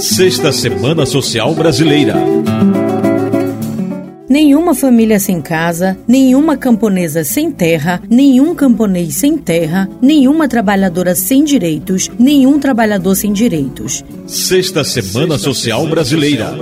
Sexta Semana Social Brasileira. Nenhuma família sem casa, nenhuma camponesa sem terra, nenhum camponês sem terra, nenhuma trabalhadora sem direitos, nenhum trabalhador sem direitos. Sexta Semana Social Brasileira.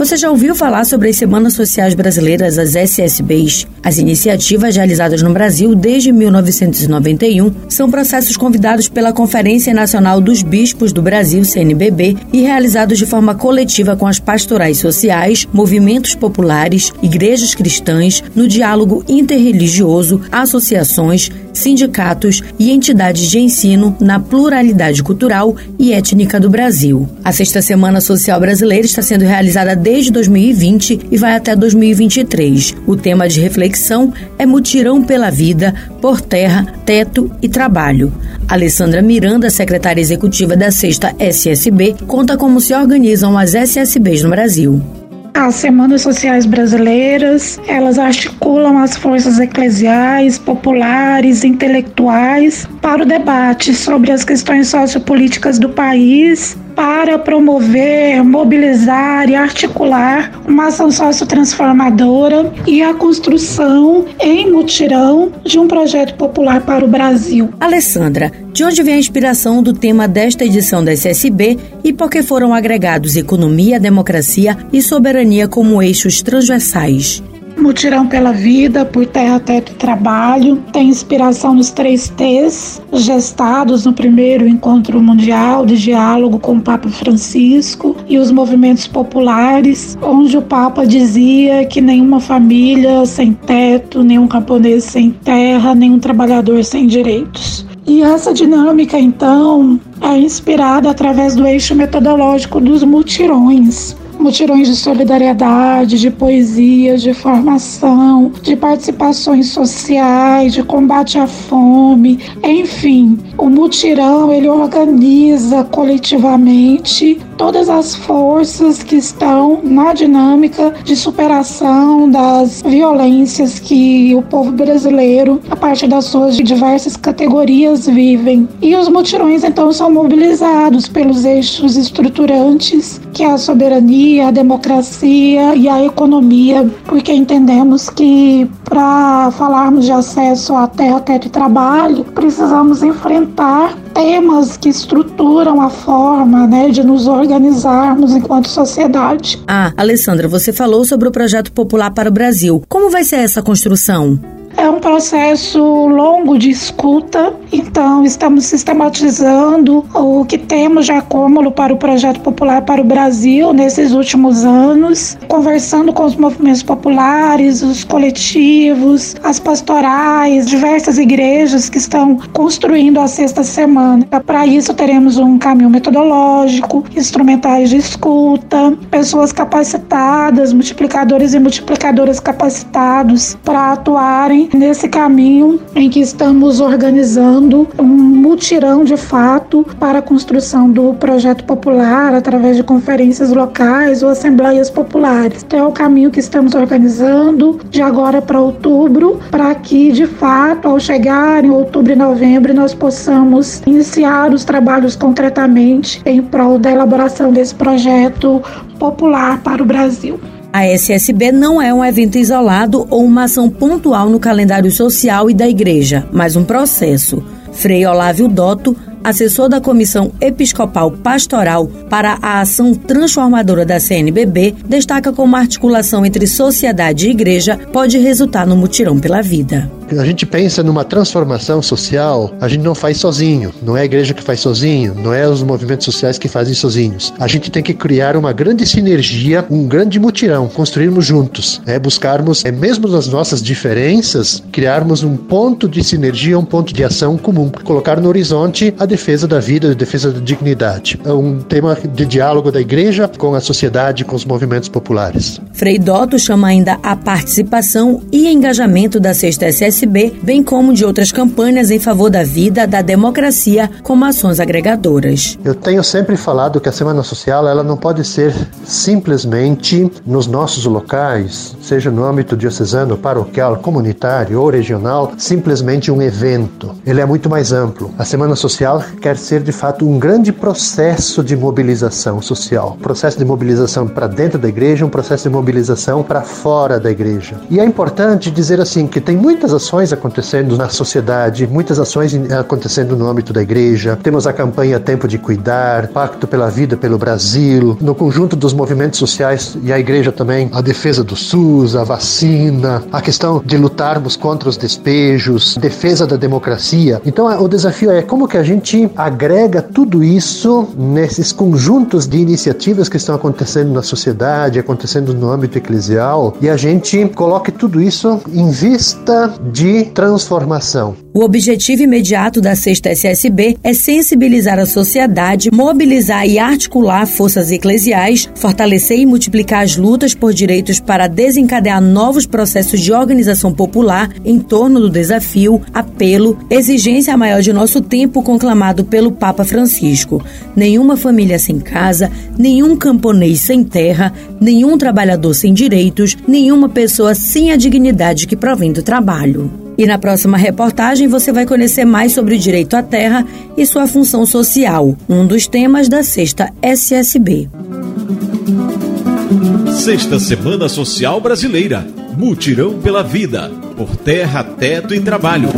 Você já ouviu falar sobre as Semanas Sociais Brasileiras, as SSBs? As iniciativas realizadas no Brasil desde 1991 são processos convidados pela Conferência Nacional dos Bispos do Brasil, CNBB, e realizados de forma coletiva com as pastorais sociais, movimentos populares, igrejas cristãs, no diálogo interreligioso, associações, sindicatos e entidades de ensino na pluralidade cultural e étnica do Brasil. A Sexta Semana Social Brasileira está sendo realizada desde 2020 e vai até 2023. O tema de reflexão é Mutirão pela Vida, por Terra, Teto e Trabalho. Alessandra Miranda, secretária executiva da Sexta SSB, conta como se organizam as SSBs no Brasil. As semanas sociais brasileiras, elas articulam as forças eclesiais, populares, intelectuais para o debate sobre as questões sociopolíticas do país para promover, mobilizar e articular uma ação sociotransformadora e a construção em mutirão de um projeto popular para o Brasil. Alessandra, de onde vem a inspiração do tema desta edição da SSB e por que foram agregados economia, democracia e soberania como eixos transversais? Mutirão pela Vida, por Terra, Teto e Trabalho, tem inspiração nos três T's, gestados no primeiro encontro mundial de diálogo com o Papa Francisco e os movimentos populares, onde o Papa dizia que nenhuma família sem teto, nenhum camponês sem terra, nenhum trabalhador sem direitos. E essa dinâmica, então, é inspirada através do eixo metodológico dos mutirões, mutirões de solidariedade, de poesia, de formação, de participações sociais, de combate à fome, enfim, o mutirão ele organiza coletivamente todas as forças que estão na dinâmica de superação das violências que o povo brasileiro, a partir das suas diversas categorias, vivem. E os mutirões então são mobilizados pelos eixos estruturantes, que é a soberania, a democracia e a economia, porque entendemos que para falarmos de acesso à terra, teto e trabalho, precisamos enfrentar temas que estruturam a forma né, de nos organizarmos enquanto sociedade. Ah, Alessandra, você falou sobre o projeto popular para o Brasil. Como vai ser essa construção? É um processo longo de escuta, então estamos sistematizando o que temos de acúmulo para o projeto popular para o Brasil nesses últimos anos, conversando com os movimentos populares, os coletivos, as pastorais, diversas igrejas que estão construindo a sexta semana. Para isso teremos um caminho metodológico, instrumentais de escuta, pessoas capacitadas, multiplicadores e multiplicadoras capacitados para atuarem nesse caminho em que estamos organizando um mutirão de fato para a construção do projeto popular através de conferências locais ou assembleias populares. Então é o caminho que estamos organizando de agora para outubro, para que de fato, ao chegar em outubro e novembro, nós possamos iniciar os trabalhos concretamente em prol da elaboração desse projeto popular para o Brasil. A SSB não é um evento isolado ou uma ação pontual no calendário social e da igreja, mas um processo. Frei Olávio Dotto assessor da Comissão Episcopal Pastoral para a Ação Transformadora da CNBB, destaca como a articulação entre sociedade e igreja pode resultar no mutirão pela vida. A gente pensa numa transformação social, a gente não faz sozinho, não é a igreja que faz sozinho, não é os movimentos sociais que fazem sozinhos. A gente tem que criar uma grande sinergia, um grande mutirão, construirmos juntos, é buscarmos, é mesmo nas nossas diferenças, criarmos um ponto de sinergia, um ponto de ação comum, colocar no horizonte a defesa da vida, a defesa da dignidade. É um tema de diálogo da igreja com a sociedade, com os movimentos populares. Frei Dotto chama ainda a participação e engajamento da Sexta SS SSB, bem como de outras campanhas em favor da vida, da democracia, como ações agregadoras. Eu tenho sempre falado que a Semana Social ela não pode ser simplesmente nos nossos locais, seja no âmbito diocesano, paroquial, comunitário ou regional, simplesmente um evento. Ele é muito mais amplo. A Semana Social quer ser de fato um grande processo de mobilização social, processo de mobilização para dentro da igreja, um processo de mobilização para fora da igreja. E é importante dizer assim que tem muitas ações acontecendo na sociedade, muitas ações acontecendo no âmbito da igreja. Temos a campanha Tempo de Cuidar, Pacto pela Vida pelo Brasil, no conjunto dos movimentos sociais e a igreja também, a defesa do SUS, a vacina, a questão de lutarmos contra os despejos, defesa da democracia. Então o desafio é como que a gente agrega tudo isso nesses conjuntos de iniciativas que estão acontecendo na sociedade, acontecendo no âmbito eclesial, e a gente coloque tudo isso em vista de transformação. O objetivo imediato da Sexta SSB é sensibilizar a sociedade, mobilizar e articular forças eclesiais, fortalecer e multiplicar as lutas por direitos para desencadear novos processos de organização popular em torno do desafio, apelo, exigência maior de nosso tempo conclamado pelo Papa Francisco. Nenhuma família sem casa, nenhum camponês sem terra, nenhum trabalhador sem direitos, nenhuma pessoa sem a dignidade que provém do trabalho. E na próxima reportagem você vai conhecer mais sobre o direito à terra e sua função social, um dos temas da sexta SSB. Sexta Semana Social Brasileira. Mutirão pela Vida. Por terra, teto e trabalho.